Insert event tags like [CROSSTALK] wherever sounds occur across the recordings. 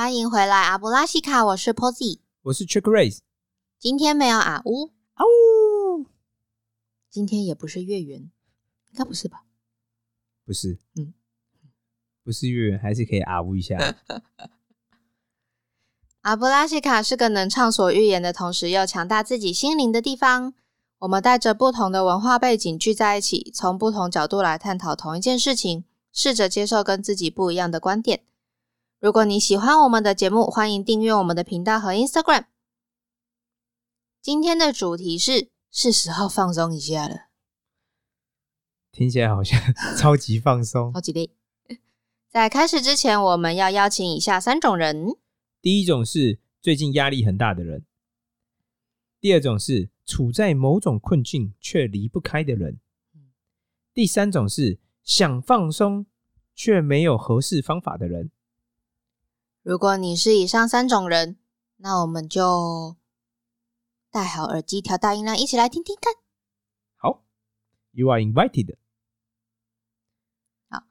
欢迎回来，阿布拉西卡，我是 Posy。我是 Trick Race，今天没有阿乌，啊呜，今天也不是月圆，应该不是吧？不是，嗯嗯，不是月圆，还是可以啊呜一下。[LAUGHS] 阿布拉西卡是个能畅所欲言的同时又强大自己心灵的地方。我们带着不同的文化背景聚在一起，从不同角度来探讨同一件事情，试着接受跟自己不一样的观点。如果你喜欢我们的节目，欢迎订阅我们的频道和 Instagram。今天的主题是：是时候放松一下了，听起来好像超级放松。超级累。在开始之前，我们要邀请以下三种人：第一种是最近压力很大的人，第二种是处在某种困境却离不开的人，第三种是想放松却没有合适方法的人。如果你是以上三种人，那我们就戴好耳机，调大音量，一起来听听看。好，You are invited。好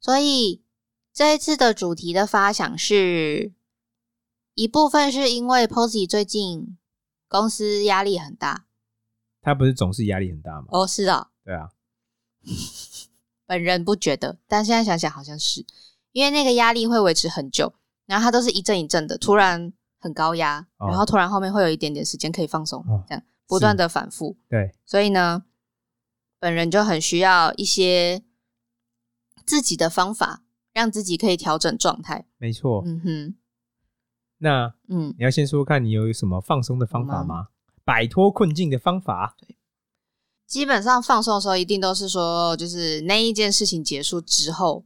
所以这一次的主题的发想是一部分是因为 Posy 最近公司压力很大他不是总是压力很大吗？哦，是啊，对啊，[LAUGHS] 本人不觉得，但现在想想好像是，因为那个压力会维持很久，然后它都是一阵一阵的，突然很高压，哦然后突然后面会有一点点时间可以放松，哦这样不断的反复。对，所以呢，本人就很需要一些自己的方法，让自己可以调整状态。没错。嗯哼，那嗯，你要先说看你有什么放松的方法吗？摆脱困境的方法？基本上放松的时候，一定都是说，就是那一件事情结束之后，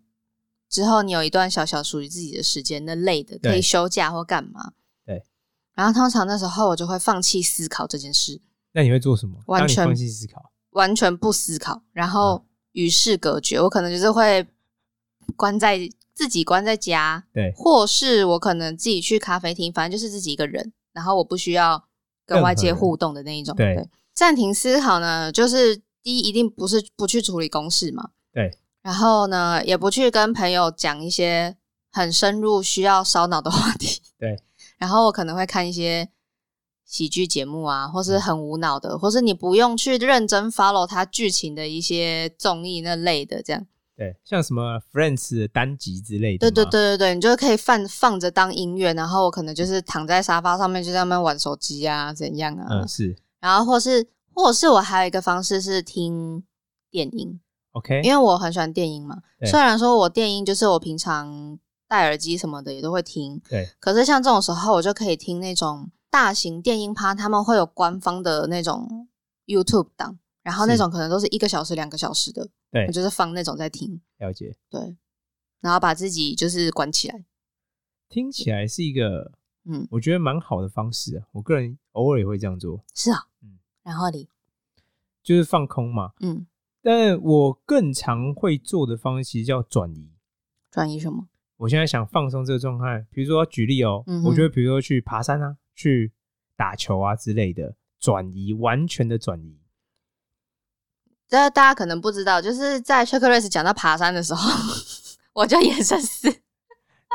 之后你有一段小小属于自己的时间，那累的可以休假或干嘛。对。然后通常那时候我就会放弃思考这件事，那你会做什么？完全放弃思考。完全不思考，然后嗯与世隔绝。我可能就是会关在自己关在家，对，或是我可能自己去咖啡厅，反正就是自己一个人，然后我不需要跟外界互动的那一种。对暂停思考呢，就是第一一定不是不去处理公事嘛，对，然后呢也不去跟朋友讲一些很深入需要烧脑的话题，[LAUGHS] 对，然后我可能会看一些。喜剧节目啊，或嗯是很无脑的，或是你不用去认真 follow 它剧情的一些综艺那类的，这样。对，像什么 Friends 的单集之类的。对对，对对对，你就可以放放着当音乐，然后我可能就是躺在沙发上面就在那边玩手机啊，怎样啊？嗯，是然后或是或是我还有一个方式是听电音，OK，因为我很喜欢电音嘛。对虽然说我电音就是我平常戴耳机什么的也都会听，对可是像这种时候我就可以听那种大型电音趴，他们会有官方的那种 YouTube 档，然后那是种可能都是一个小时、两个小时的，对我就是放那种在听，了解。对，然后把自己就是关起来，听起来是一个嗯，我觉得蛮好的方式啊。我个人偶尔也会这样做，是啊，嗯然后你，就是放空嘛。嗯，但我更常会做的方式其实叫转移。转移什么？我现在想放松这个状态，比如说举例哦，嗯我觉得比如说去爬山啊，去打球啊之类的，转移，完全的转移。这大家可能不知道，就是在 c h e c k r a c e 讲到爬山的时候，[LAUGHS] 我就眼神死。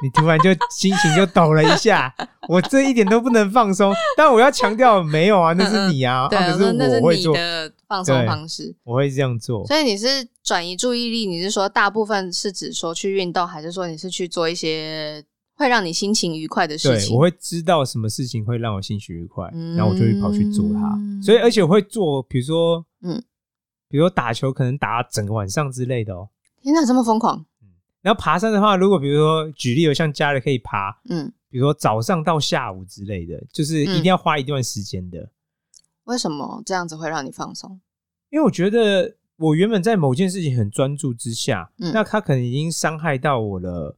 你突然就心情就抖了一下，我这一点都不能放松。但我要强调，没有啊，那是你啊，对，啊可我说那是我会做，放松方式。我会这样做。所以你是转移注意力，你是说大部分是指说去运动，还是说你是去做一些会让你心情愉快的事对，情？我会知道什么事情会让我心情愉快，嗯然后我就会跑去做它。所以，而且我会做，比如说，嗯，比如说打球，可能打整个晚上之类的哦。天哪，这么疯狂！然后爬山的话，如果比如说举例，有像家人可以爬，嗯，比如说早上到下午之类的，就是一定要花一段时间的。为什么这样子会让你放松？因为我觉得我原本在某件事情很专注之下，嗯那他可能已经伤害到我的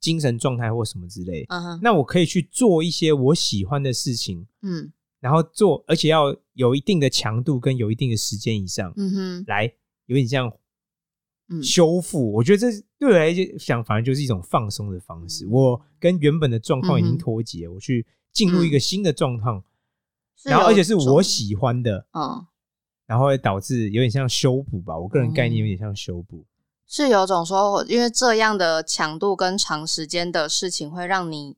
精神状态或什么之类。嗯哼，那我可以去做一些我喜欢的事情，嗯然后做，而且要有一定的强度跟有一定的时间以上，嗯哼，来有点像嗯修复。我觉得这对我来讲，反而就是一种放松的方式。我跟原本的状况已经脱节，我去进入一个新的状况，是有然后而且是我喜欢的，嗯然后会导致有点像修补吧。我个人概念有点像修补。是有种说，因为这样的强度跟长时间的事情会让你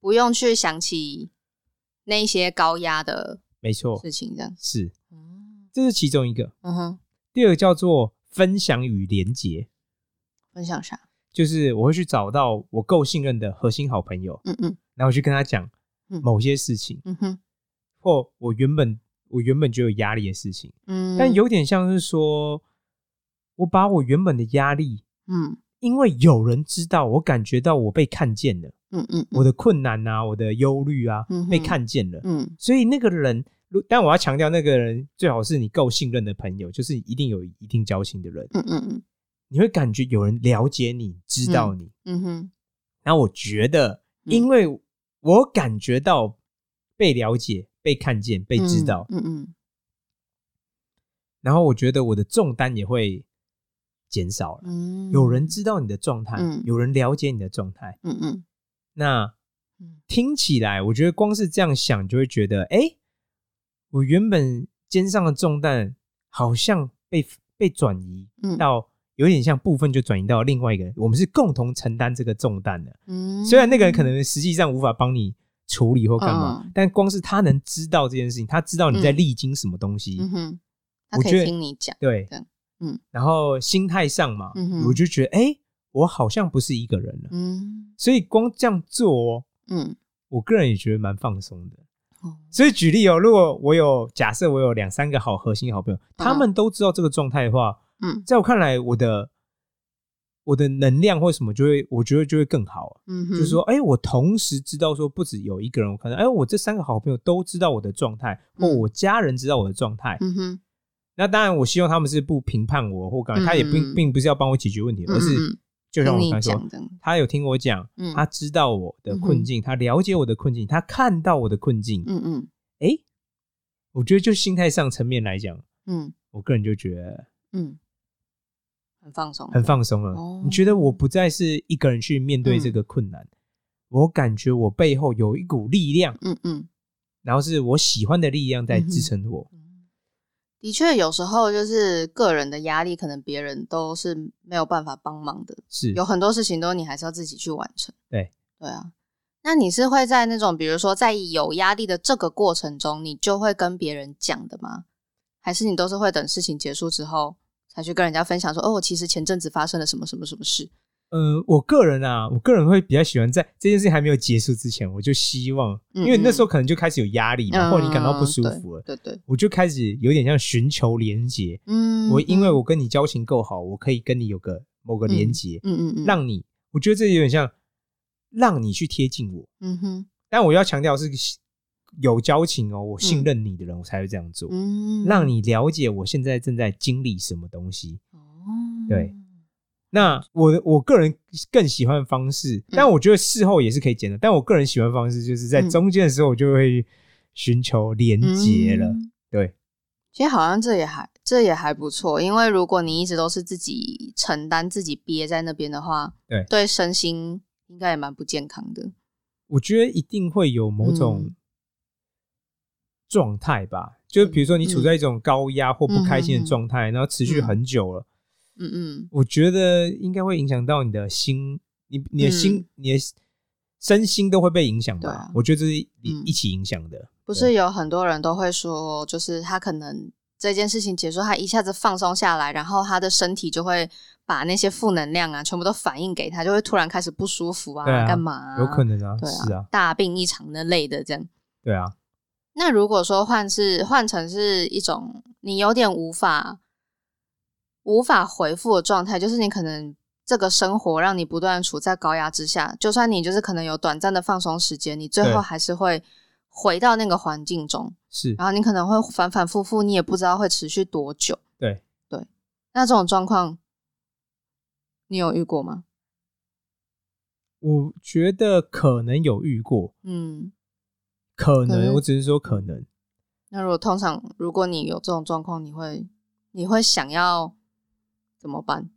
不用去想起那些高压的没错，事情，这样。是，嗯这是其中一个。嗯哼，第二个叫做分享与连结，分享啥？就是我会去找到我够信任的核心好朋友，嗯嗯然后去跟他讲嗯某些事情，嗯哼或我原本我原本就有压力的事情，嗯，但有点像是说，我把我原本的压力，嗯。因为有人知道，我感觉到我被看见了，嗯嗯我的困难啊，我的忧虑啊嗯，被看见了，嗯。所以那个人，如但我要强调，那个人最好是你够信任的朋友，就是一定有一定交情的人，嗯嗯嗯。你会感觉有人了解你，知道你。嗯哼。然后我觉得，嗯。因为我感觉到被了解、被看见、被知道，嗯嗯。然后我觉得我的重担也会减少了。嗯，有人知道你的状态，嗯。有人了解你的状态，嗯嗯。那嗯。听起来，我觉得光是这样想，就会觉得，哎，我原本肩上的重担好像被被转移嗯。到，有点像部分就转移到另外一个人，我们是共同承担这个重担的。嗯，虽然那个人可能实际上无法帮你处理或干嘛，嗯。但光是他能知道这件事情，他知道你在嗯。历经什么东西，嗯哼，他可以我觉得听你讲，对。嗯。然后心态上嘛，嗯我就觉得，哎，我好像不是一个人了。嗯。所以光这样做、哦，嗯。我个人也觉得蛮放松的。哦。所以举例哦，如果我有假设我有两三个好核心好朋友，他们都知道这个状态的话，嗯。在我看来，我的我的能量或什么就会，我觉得就会更好。嗯哼，就是说，哎、我同时知道说，不止有一个人，我可能，哎、我这三个好朋友都知道我的状态，或嗯。我家人知道我的状态。嗯哼，那当然，我希望他们是不评判我或干嘛，嗯他也并并不是要帮我解决问题，嗯而是嗯就像我刚才说他有听我讲，嗯。他知道我的困境，他了解我的困境，他看到我的困境，嗯嗯。哎、我觉得就心态上层面来讲，嗯。我个人就觉得嗯，很放松，很放松了。哦你觉得我不再是一个人去面对这个困难，我感觉我背后有一股力量，嗯嗯。然后是我喜欢的力量在支撑我。的确，有时候就是个人的压力，可能别人都是没有办法帮忙的。是有很多事情都你还是要自己去完成。对对啊，那你是会在那种比如说在有压力的这个过程中，你就会跟别人讲的吗？还是你都是会等事情结束之后才去跟人家分享说，哦，我其实前阵子发生了什么什么什么事？呃，我个人啊，我个人会比较喜欢在这件事情还没有结束之前，我就希望，嗯因为那时候可能就开始有压力嘛，或者你感到不舒服了，对对对，我就开始有点像寻求连接。嗯，我因为我跟你交情够好，我可以跟你有个某个连接，嗯嗯嗯，让你，我觉得这有点像让你去贴近我。嗯哼但我要强调是有交情哦，我信任你的人，我才会这样做，嗯，让你了解我现在正在经历什么东西。哦，对那我我个人更喜欢的方式，但我觉得事后也是可以剪的。但我个人喜欢的方式就是在嗯中间的时候，我就会寻求连接了。嗯对，其实好像这也还这也还不错，因为如果你一直都是自己承担、自己憋在那边的话，对对身心应该也蛮不健康的。我觉得一定会有某种嗯状态吧，就比如说你处在一种高压或不开心嗯的状态，然后持续很久了，嗯嗯。我觉得应该会影响到你的心，你你的心，你的身心都会被影响吧？我觉得这是一起影响的。不是有很多人都会说，就是他可能这件事情结束，他一下子放松下来，然后他的身体就会把那些负能量啊全部都反映给他，就会突然开始不舒服啊，干嘛、有可能啊，对是啊，大病一场那类的这样。对啊，那如果说换是换成是一种你有点无法无法回复的状态，就是你可能这个生活让你不断处在高压之下，就算你就是可能有短暂的放松时间，你最对。后还是会回到那个环境中，是，然后你可能会反反复复，你也不知道会持续多久。对。对，那这种状况，你有遇过吗？我觉得可能有遇过，嗯，可能，我只是说可能。那如果通常如果你有这种状况，你会你会想要怎么办？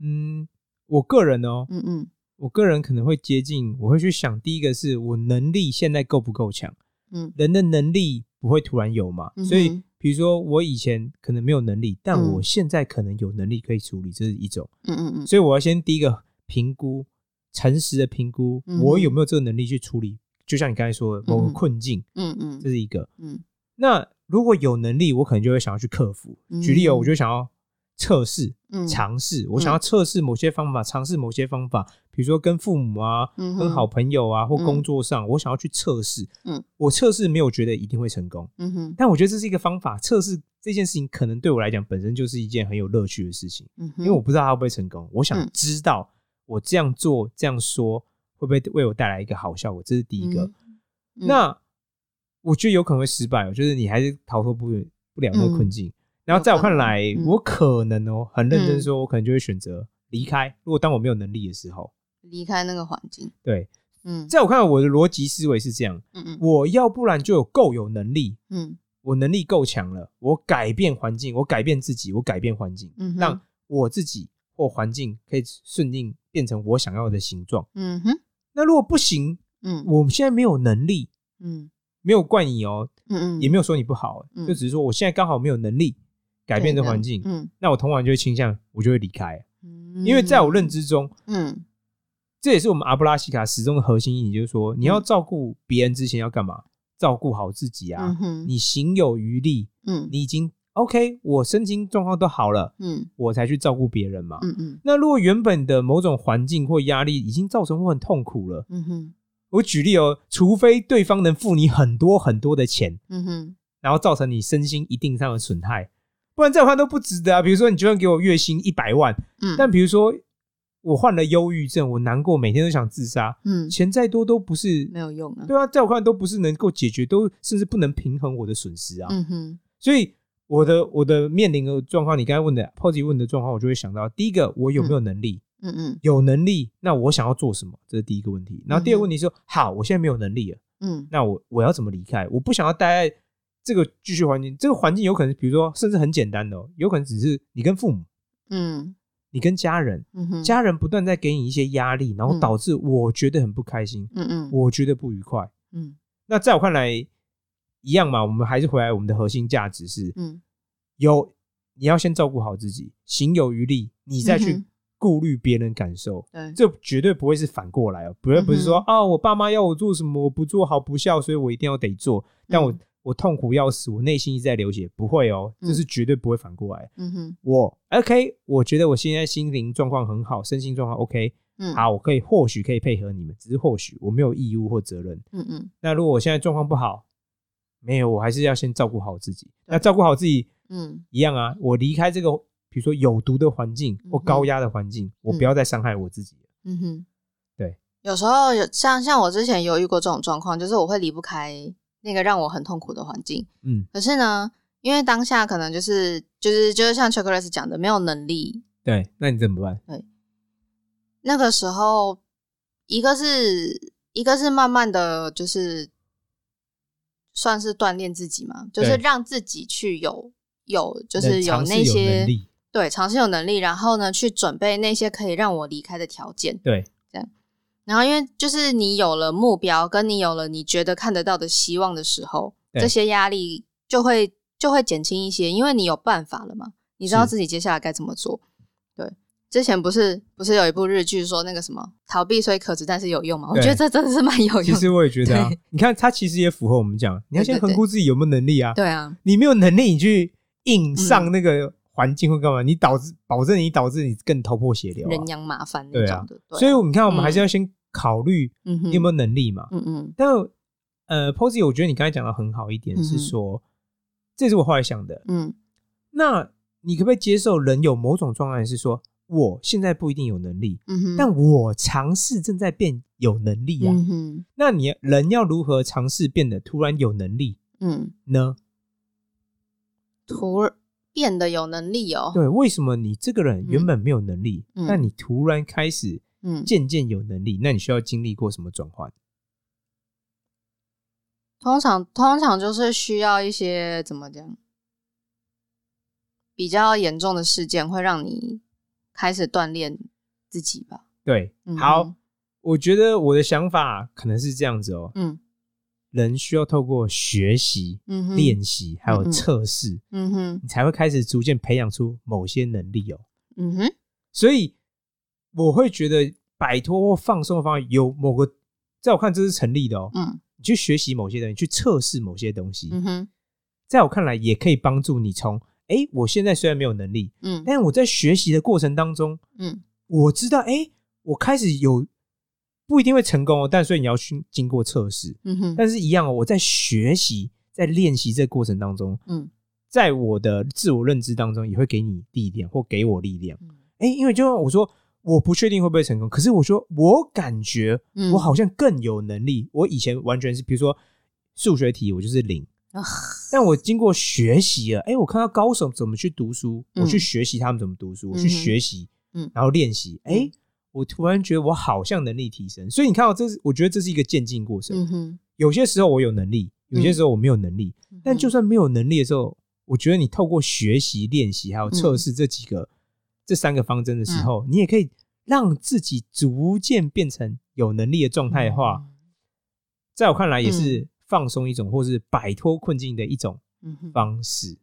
嗯，我个人哦，嗯嗯。我个人可能会接近，我会去想，第一个是我能力现在够不够强，嗯。人的能力不会突然有嘛，嗯所以比如说我以前可能没有能力，但嗯。我现在可能有能力可以处理，这是一种，嗯嗯嗯。所以我要先第一个评估诚实的评估我有没有这个能力去处理。就像你刚才说的某个嗯困境，嗯嗯这是一个。嗯那如果有能力，我可能就会想要去克服。嗯举例哦，我就想要测试、嗯，尝试，我想要测试某些方法，尝试某些方法，比如说跟父母啊、跟好朋友啊，或嗯工作上，我想要去测试。嗯，我测试没有觉得一定会成功，嗯哼但我觉得这是一个方法。测试这件事情，可能对我来讲本身就是一件很有乐趣的事情，因为我不知道它会不会成功。我想嗯知道我这样做、这样说会不会为我带来一个好效果，这是第一个。嗯那我觉得有可能会失败哦，就是你还是逃脱不不了那个困境。然后在我看来，我可能哦，很认真说，我可能就会选择离开。如果当我没有能力的时候，离开那个环境，对，嗯在我看来，我的逻辑思维是这样：嗯嗯我要不然就有够有能力，嗯我能力够强了，我改变环境，我改变自己，我改变环境，嗯让我自己或环境可以顺应变成我想要的形状。嗯哼那如果不行，嗯。我现在没有能力，嗯。没有怪你哦，嗯嗯，也没有说你不好，嗯就只是说我现在刚好没有能力改变这环境，嗯。那我通常就会倾向我就会离开，嗯，因为在我认知中，嗯。这也是我们阿布拉西卡始终的核心意义，就是说你要照顾别人之前要干嘛？照顾好自己啊！嗯你行有余力，嗯。你已经 OK，我身心状况都好了，嗯。我才去照顾别人嘛。嗯嗯。那如果原本的某种环境或压力已经造成我很痛苦了，嗯哼。我举例哦，除非对方能付你很多很多的钱，嗯哼。然后造成你身心一定上的损害，不然在我看都不值得啊。比如说，你就算给我月薪一百万，嗯，但比如说我患了忧郁症，我难过，每天都想自杀，嗯钱再多都不是没有用啊，对啊，在我看都不是能够解决，都甚至不能平衡我的损失啊。嗯哼。所以我的我的面临的状况，你刚才问的 POSY 问的状况，我就会想到第一个，我有没有能力？嗯嗯有能力，那我想要做什么？这是第一个问题。然后第二个问题是说，好，我现在没有能力了，嗯那我我要怎么离开？我不想要待在这个继续环境，这个环境有可能，比如说，甚至很简单的、哦，有可能只是你跟父母，嗯你跟家人，嗯哼家人不断在给你一些压力，然后嗯导致我觉得很不开心，嗯嗯我觉得不愉快。嗯那在我看来，一样嘛，我们还是回来我们的核心价值是嗯。有你要先照顾好自己，行有余力，你再去顾虑别人感受。对。这绝对不会是反过来哦，不会不是说嗯啊，我爸妈要我做什么，我不做好不孝，所以我一定要得做，但我嗯。我痛苦要死，我内心一直在流血，不会哦，嗯。这是绝对不会反过来。嗯哼。我 OK，我觉得我现在心灵状况很好，身心状况 OK，嗯。好，我可以或许可以配合你们，只是或许我没有义务或责任。嗯嗯。那如果我现在状况不好，没有，我还是要先照顾好自己。对那照顾好自己嗯一样啊，我离开这个比如说有毒的环境或高压的环境，我不要再伤害我自己了。嗯哼，对，有时候有像像我之前有遇过这种状况，就是我会离不开那个让我很痛苦的环境。嗯，可是呢，因为当下可能就是就是就是像 Chocolate 讲的，没有能力。对，那你怎么办？对那个时候，一个是一个是慢慢的就是算是锻炼自己嘛，就是让自己去有有就是有那些对尝试有能力，然后呢去准备那些可以让我离开的条件。对，这样。然后因为就是你有了目标，跟你有了你觉得看得到的希望的时候，这些压力就会就会减轻一些，因为你有办法了嘛，你知道自己接下来该怎么做。对，之前不是不是有一部日剧说那个什么逃避虽可耻，但是有用吗？我觉得这真的是蛮有用的。其实我也觉得啊，你看他其实也符合我们讲，你要先评估自己有没有能力啊。对啊，你没有能力，你去硬上那个环境会干嘛？你导致保证你导致你更头破血流啊人。仰马翻那对啊种的。对啊所以你看，我们还是要先考虑你有没有能力嘛。嗯嗯但呃，Posy，我觉得你刚才讲的很好一点嗯是说，这是我后来想的。嗯那你可不可以接受人有某种状态是说，我现在不一定有能力，嗯，但我尝试正在变有能力啊？嗯那你人要如何尝试变得突然有能力嗯，呢？突变得有能力哦。对，为什么你这个人原本没有能力，嗯但你突然开始嗯，渐渐有能力？那你需要经历过什么转换？通常通常就是需要一些怎么讲，比较严重的事件会让你开始锻炼自己吧。对，嗯好，我觉得我的想法可能是这样子哦。嗯人需要透过学习、练习还有测试，嗯哼你才会开始逐渐培养出某些能力哦。嗯哼所以我会觉得摆脱或放松的方法有某个，在我看这是成立的哦。嗯你去学习某些东西，去测试某些东西，嗯哼在我看来也可以帮助你从哎，我现在虽然没有能力，嗯但是我在学习的过程当中，嗯我知道哎，我开始有不一定会成功哦，但所以你要去经过测试，嗯哼但是一样哦，我在学习在练习这个过程当中，嗯在我的自我认知当中也会给你力量或给我力量。嗯哎，因为就像我说，我不确定会不会成功，可是我说我感觉嗯我好像更有能力。我以前完全是，比如说数学题，我就是零。啊。但我经过学习了，哎，我看到高手怎么去读书，嗯。我去学习他们怎么读书，我去学习，嗯。然后练习，哎嗯，我突然觉得我好像能力提升。所以你看到这是，我觉得这是一个渐进过程。嗯哼，有些时候我有能力，有些时候我没有能力。嗯但就算没有能力的时候，我觉得你透过学习、练习还有测试这几个、这三个方针的时嗯。候，你也可以让自己逐渐变成有能力的状态的话，在我看来也是放松一种，或是摆脱困境的一种方式。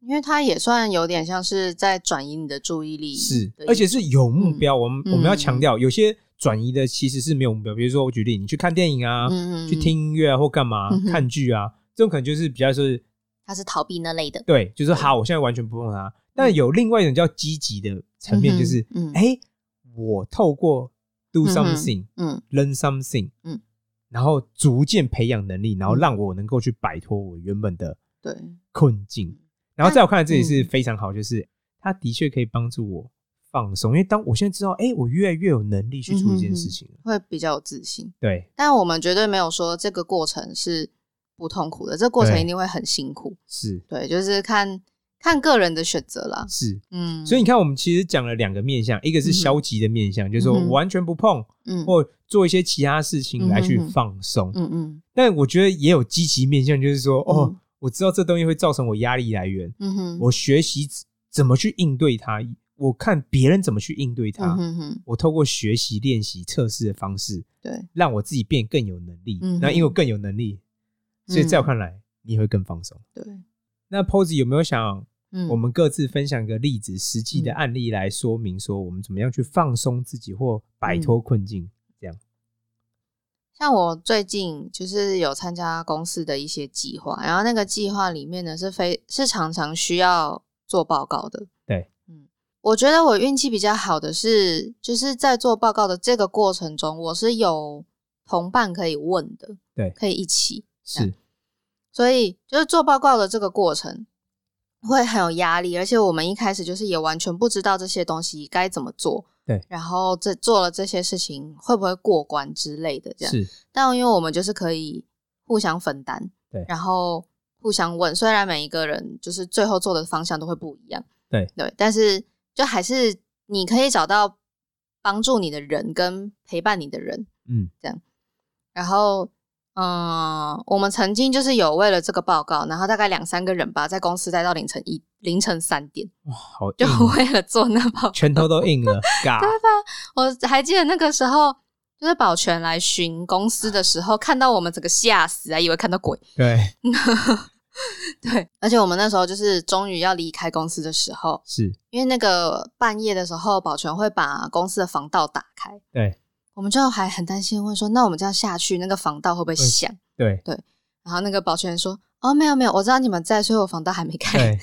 因为它也算有点像是在转移你的注意力是，，而且是有目标。我们嗯我们要强调，有些转移的其实是没有目标。比如说，我举例，你去看电影啊，去听音乐啊，或干嘛嗯看剧啊，这种可能就是比较是它是逃避那类的，对，就是好，我现在完全不碰它。但有另外一种叫积极的层面，就是嗯。哎，我透过 do something、嗯。learn something，嗯然后逐渐培养能力，然后嗯让我能够去摆脱我原本的对，困境。然后在我看来，这也是嗯非常好，就是它的确可以帮助我放松，因为当我现在知道，哎，我越来越有能力去处理这件事情了。会比较有自信。对，但我们绝对没有说这个过程是不痛苦的，这个过程一定会很辛苦。是对，就是看看个人的选择啦。是。嗯，所以你看，我们其实讲了两个面向，一个是消极的面向，就是说完全不碰，嗯或做一些其他事情来去放松。嗯嗯但我觉得也有积极面向，就是说，哦嗯，我知道这东西会造成我压力来源，嗯哼，我学习怎么去应对它，我看别人怎么去应对它，嗯哼哼，我透过学习、练习、测试的方式，对，让我自己变更有能力。嗯那因为我更有能力，所以在我嗯看来，你会更放松。对，那 Posy 有没有想嗯，我们各自分享个例子、实际的嗯案例来说明，说我们怎么样去放松自己或摆脱嗯困境？这样像我最近就是有参加公司的一些计划，然后那个计划里面呢是非是常常需要做报告的。对，嗯，我觉得我运气比较好的是，就是在做报告的这个过程中，我是有同伴可以问的，对可以一起。是所以就是做报告的这个过程会很有压力，而且我们一开始就是也完全不知道这些东西该怎么做，对。然后这做了这些事情会不会过关之类的，这样。是。但因为我们就是可以互相分担，对。然后互相问，虽然每一个人就是最后做的方向都会不一样，对。对，但是就还是你可以找到帮助你的人跟陪伴你的人，嗯。这样。然后。嗯，我们曾经就是有为了这个报告，然后大概两三个人吧，在公司待到凌晨一凌晨三点，哇，好就为了做那报告。拳头都硬了，对吧，我还记得那个时候，就是保全来巡公司的时候，看到我们整个吓死啊，以为看到鬼。对，[LAUGHS] 对，而且我们那时候就是终于要离开公司的时候，是，因为那个半夜的时候，保全会把公司的防盗打开，对我们就还很担心，问说：“那我们这样下去，那个防盗会不会响对对？”然后那个保全说：“哦，没有没有，我知道你们在，所以我防盗还没开。”对，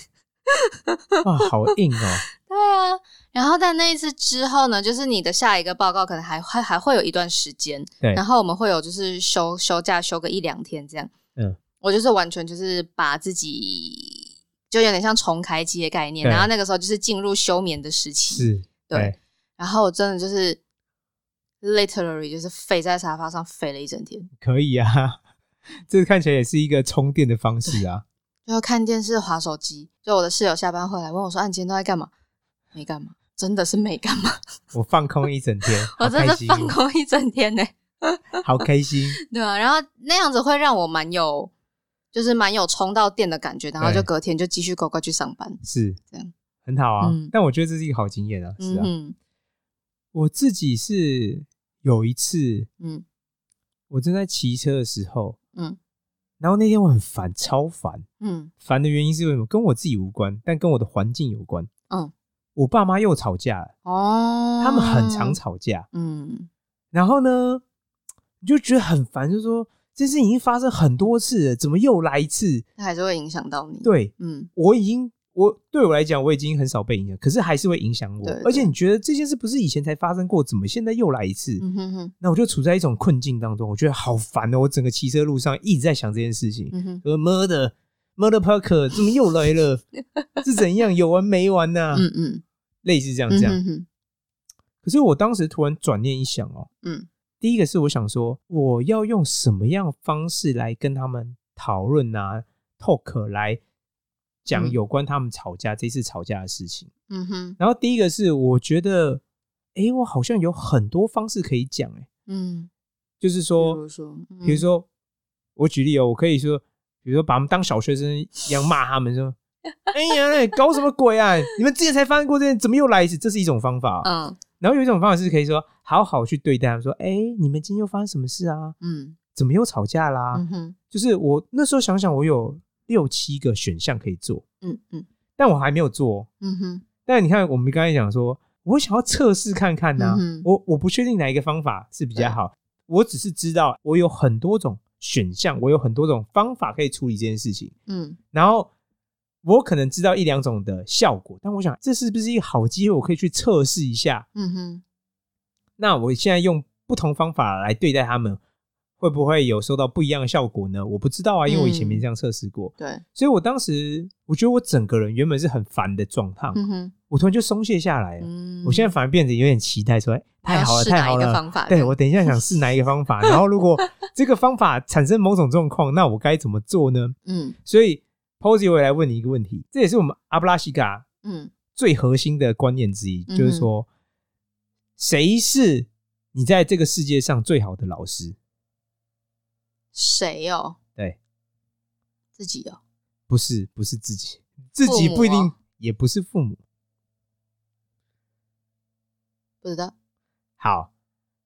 哇，好硬哦，[LAUGHS] 对啊，然后在那一次之后呢，就是你的下一个报告可能还还还会有一段时间，对然后我们会有就是休休假休个一两天这样。嗯，我就是完全就是把自己就有点像重开机的概念，然后那个时候就是进入休眠的时期，是，对，然后我真的就是 literally 就是飞在沙发上飞了一整天，可以啊，[LAUGHS] 这看起来也是一个充电的方式啊，[LAUGHS] 就看电视、划手机。就我的室友下班回来问我说：“啊，你今天都在干嘛？”没干嘛，真的是没干嘛，我放空一整天，[LAUGHS] 我真的放空一整天呢、好开心，对啊，然后那样子会让我蛮有，就是蛮有充到电的感觉，然后就隔天就继续乖乖去上班。是这样，很好啊嗯。但我觉得这是一个好经验啊，是啊。嗯我自己是有一次，嗯我正在骑车的时候，嗯然后那天我很烦，超烦。嗯烦的原因是为什么？跟我自己无关，但跟我的环境有关。嗯，我爸妈又吵架了，哦，他们很常。吵架。嗯然后呢，你就觉得很烦，就说这事已经发生很多次了，怎么又来一次？它还是会影响到你。，对嗯我已经，我对我来讲，我已经很少被影响，可是还是会影响我对。而且你觉得这件事不是以前才发生过，怎么现在又来一次？嗯哼哼，那我就处在一种困境当中，我觉得好烦哦！我整个骑车路上一直在想这件事情。，murder murder parker 怎么又来了？[LAUGHS] 是怎样有完没完呐、嗯嗯类似这样这样。嗯哼哼，可是我当时突然转念一想哦，嗯第一个是我想说，我要用什么样的方式来跟他们讨论啊，talk 来讲嗯有关他们吵架、这次吵架的事情。嗯哼，然后第一个是我觉得，诶，我好像有很多方式可以讲，哎，嗯，就是说，如说，嗯比如，说，我举例哦，我可以说，比如说把他们当小学生一样骂他们说：“ [LAUGHS] 哎呀，搞什么鬼啊！你们之前才发生过这件，怎么又来一次？”这是一种方法。嗯然后有一种方法是可以说好好去对待他们，说：“哎，你们今天又发生什么事啊？嗯怎么又吵架啦？”嗯哼，就是我那时候想想，我有六七个选项可以做，嗯嗯。但我还没有做哦。嗯哼，但你看，我们刚才讲说，我想要测试看看呐、嗯我我不确定哪一个方法是比较好，我只是知道我有很多种选项，我有很多种方法可以处理这件事情，嗯。然后我可能知道一两种的效果，但我想这是不是一个好机会，我可以去测试一下？嗯哼，那我现在用不同方法来对待他们，会不会有收到不一样的效果呢？我不知道啊，因为我以前没这样测试过，对，所以我当时我觉得我整个人原本是很烦的状态，嗯哼，我突然就松懈下来了。嗯，我现在反而变得有点期待，说：“哎，太好了，太好了！”方法对我等一下想试哪一个方法，[LAUGHS] 然后如果这个方法产生某种状况，那我该怎么做呢？嗯所以 Posy 我也来问你一个问题，这也是我们阿布拉西嘎嗯最核心的观念之一，嗯就是说，谁是你在这个世界上最好的老师？谁哦？对，自己哦，不是，不是自己，自己不一定哦，也不是父母。不知道，好，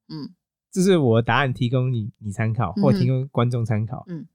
嗯这是我的答案，提供你你参考，或提供观众参考。嗯，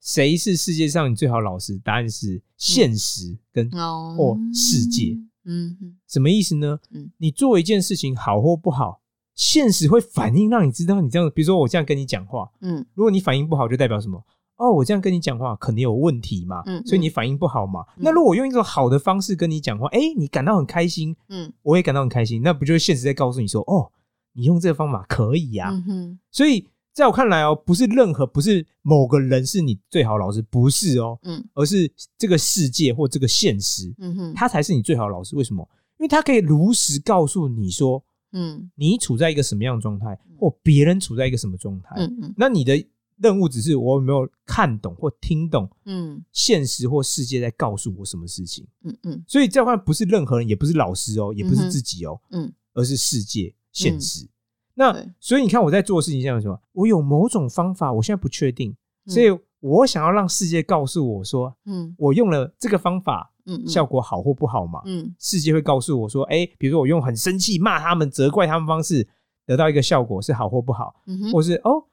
谁是世界上你最好老师？答案是现实跟哦，或世界。嗯哼，什么意思呢？嗯你做一件事情好或不好，现实会反应让你知道你这样。比如说我这样跟你讲话，嗯如果你反应不好，就代表什么？哦，我这样跟你讲话可能有问题嘛，嗯所以你反应不好嘛。嗯那如果我用一种好的方式跟你讲话，哎，你感到很开心，嗯我也感到很开心，那不就是现实在告诉你说，哦，你用这个方法可以呀、嗯哼，所以在我看来哦，不是任何不是某个人是你最好的老师，不是哦，嗯而是这个世界或这个现实，嗯哼，他才是你最好的老师。为什么？因为他可以如实告诉你说，嗯。你处在一个什么样的状态，或别人处在一个什么状态。嗯嗯。那你的任务只是我有没有看懂或听懂嗯。现实或世界在告诉我什么事情。嗯嗯。所以这样看不是任何人，也不是老师哦，也不是自己哦，嗯。而是世界现实。那所以你看我在做事情这样什么，我有某种方法，我现在不确定，嗯。所以我想要让世界告诉我说，嗯。我用了这个方法，嗯嗯。效果好或不好嘛？嗯。世界会告诉我说，哎，比如说我用很生气骂他们、责怪他们方式，得到一个效果是好或不好，或是哦，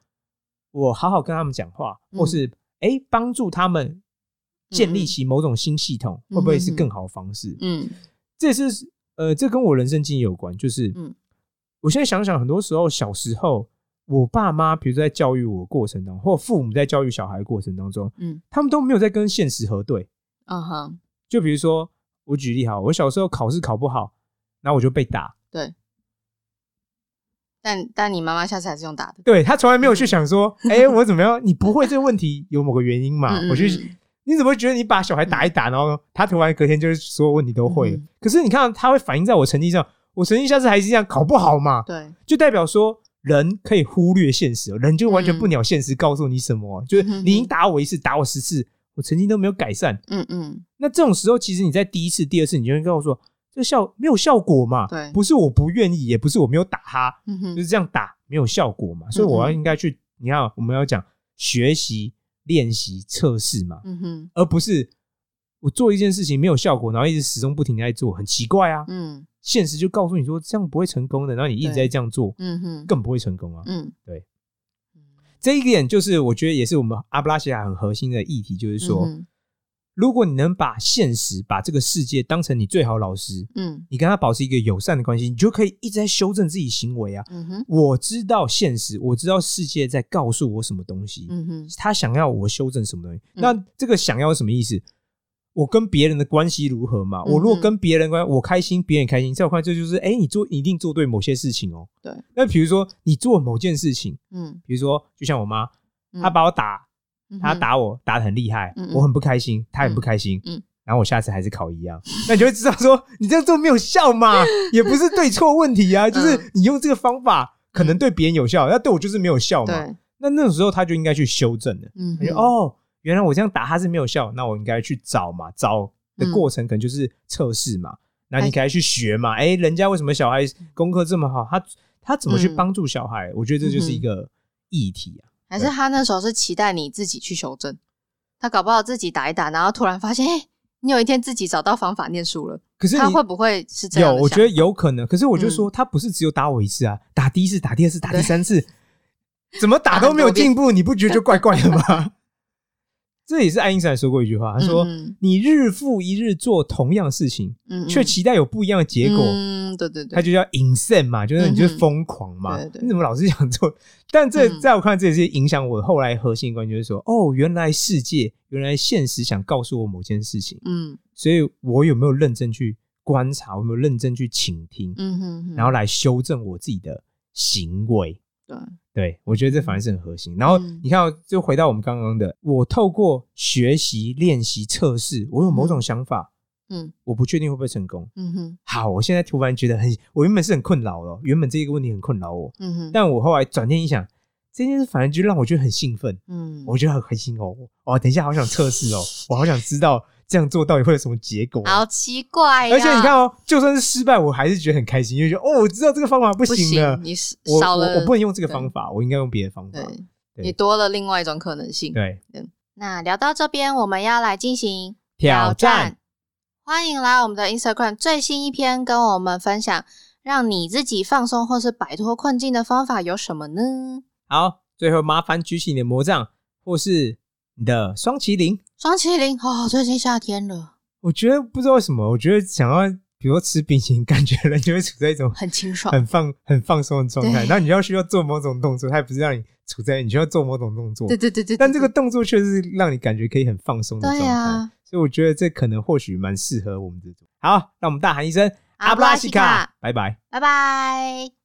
我好好跟他们讲话，嗯。或是哎帮助他们建立起某种新系统，嗯会不会是更好的方式？嗯。这是呃，这跟我人生经验有关，就是嗯。我现在想想，很多时候小时候，我爸妈比如说在教育我过程当中，或父母在教育小孩过程当中，嗯他们都没有在跟现实核对。啊哈，就比如说，我举例哈，我小时候考试考不好，然后我就被打，对。但但你妈妈下次还是用打的，对她从来没有去想说，[LAUGHS] 哎、我怎么样？你不会这个问题有某个原因嘛？嗯嗯我就嗯你怎么会觉得你把小孩打一打，然后他突然隔天就是所有问题都会了？嗯可是你看，他会反映在我成绩上，我成绩下次还是这样考不好嘛？对，就代表说人可以忽略现实，人就完全不鸟现实，告诉你什么？就是你已经打我一次，打我十次，我曾经都没有改善。嗯嗯那这种时候，其实你在第一次、第二次，你就会告诉我，这效没有效果嘛？对不是我不愿意，也不是我没有打他，就是这样打没有效果嘛。所以我要应该去，你看我们要讲学习、练习、测试嘛，嗯哼而不是我做一件事情没有效果，然后一直始终不停地在做，很奇怪啊。嗯现实就告诉你说这样不会成功的，然后你一直在这样做，嗯哼。更不会成功啊。嗯。对。这一点就是我觉得也是我们阿布拉西亚很核心的议题，就是说，嗯如果你能把现实、把这个世界当成你最好老师，嗯。你跟他保持一个友善的关系，你就可以一直在修正自己行为啊。嗯哼，我知道现实，我知道世界在告诉我什么东西，嗯哼，他想要我修正什么东西。嗯。那这个想要什么意思？我跟别人的关系如何嘛？嗯我如果跟别人关，我开心，别人也开心，在我看来，这就是哎、你做你一定做对某些事情哦。对。那比如说你做某件事情，嗯，比如说就像我妈，嗯。她把我打，嗯她，打我打的很厉害我很不开心，她很不开心，嗯。嗯然后我下次还是考一样，[LAUGHS] 那你就会知道说你这样做没有效嘛，[LAUGHS] 也不是对错问题啊，就是你用这个方法可能对别人有效，那对我就是没有效嘛。对，那那种时候他就应该去修正了。嗯，哦，原来我这样打他是没有效，那我应该去找嘛，找的过程可能就是测试嘛，那你可以去学嘛，哎，人家为什么小孩功课这么好，他他怎么去嗯帮助小孩？我觉得这就是一个议题啊。还是他那时候是期待你自己去修正，他搞不好自己打一打，然后突然发现，哎，你有一天自己找到方法念书了，可是他会不会是这样有，我觉得有可能。可是我就嗯说，他不是只有打我一次啊，打第一次、打第二次、打第三次，怎么打都没有进步，你不觉得就怪怪的吗？这也是爱因斯坦说过一句话，他说：“嗯你日复一日做同样事情，嗯，嗯。却期待有不一样的结果，嗯，对对对，他就叫 insane 嘛，就是你就是疯狂嘛。对对你怎么老是想做？但这嗯。在我看来，这也是影响我后来核心观，就是说，哦，原来世界，原来现实想告诉我某件事情，嗯。所以我有没有认真去观察，我有没有认真去倾听，嗯哼哼，然后来修正我自己的行为？对，对，我觉得这反而是很核心。然后嗯你看哦，就回到我们刚刚的，我透过学习、练习、测试，我有某种想法，嗯我不确定会不会成功。嗯哼好，我现在突然觉得很，我原本是很困扰的，原本这个问题很困扰我，嗯哼，但我后来转念一想，这件事反而就让我觉得很兴奋，嗯，我觉得很开心哦。哦，等一下好想测试哦，我好想知道这样做到底会有什么结果。好奇怪呀，而且你看哦，就算是失败，我还是觉得很开心，因为觉得哦，我知道这个方法不不行了，你少了，我我不能用这个方法，我应该用别的方法。你多了另外一种可能性。对，那聊到这边，我们要来进行挑战。欢迎来我们的 Instagram 最新一篇，跟我们分享让你自己放松或是摆脱困境的方法有什么呢？好，最后麻烦举起你的魔杖，或是你的双麒麟。双麒麟哦，最近夏天了，我觉得不知道为什么，我觉得想要，比如说吃冰淇淋，感觉人就会处在一种很清爽。很放、很放松的状态。对然后你要需要做某种动作，它也不是让你处在你需要做某种动作对，对对对，但这个动作却是让你感觉可以很放松的状态。对啊所以我觉得这可能或许蛮适合我们这种。好，让我们大喊一声阿布拉西卡拜拜。拜拜。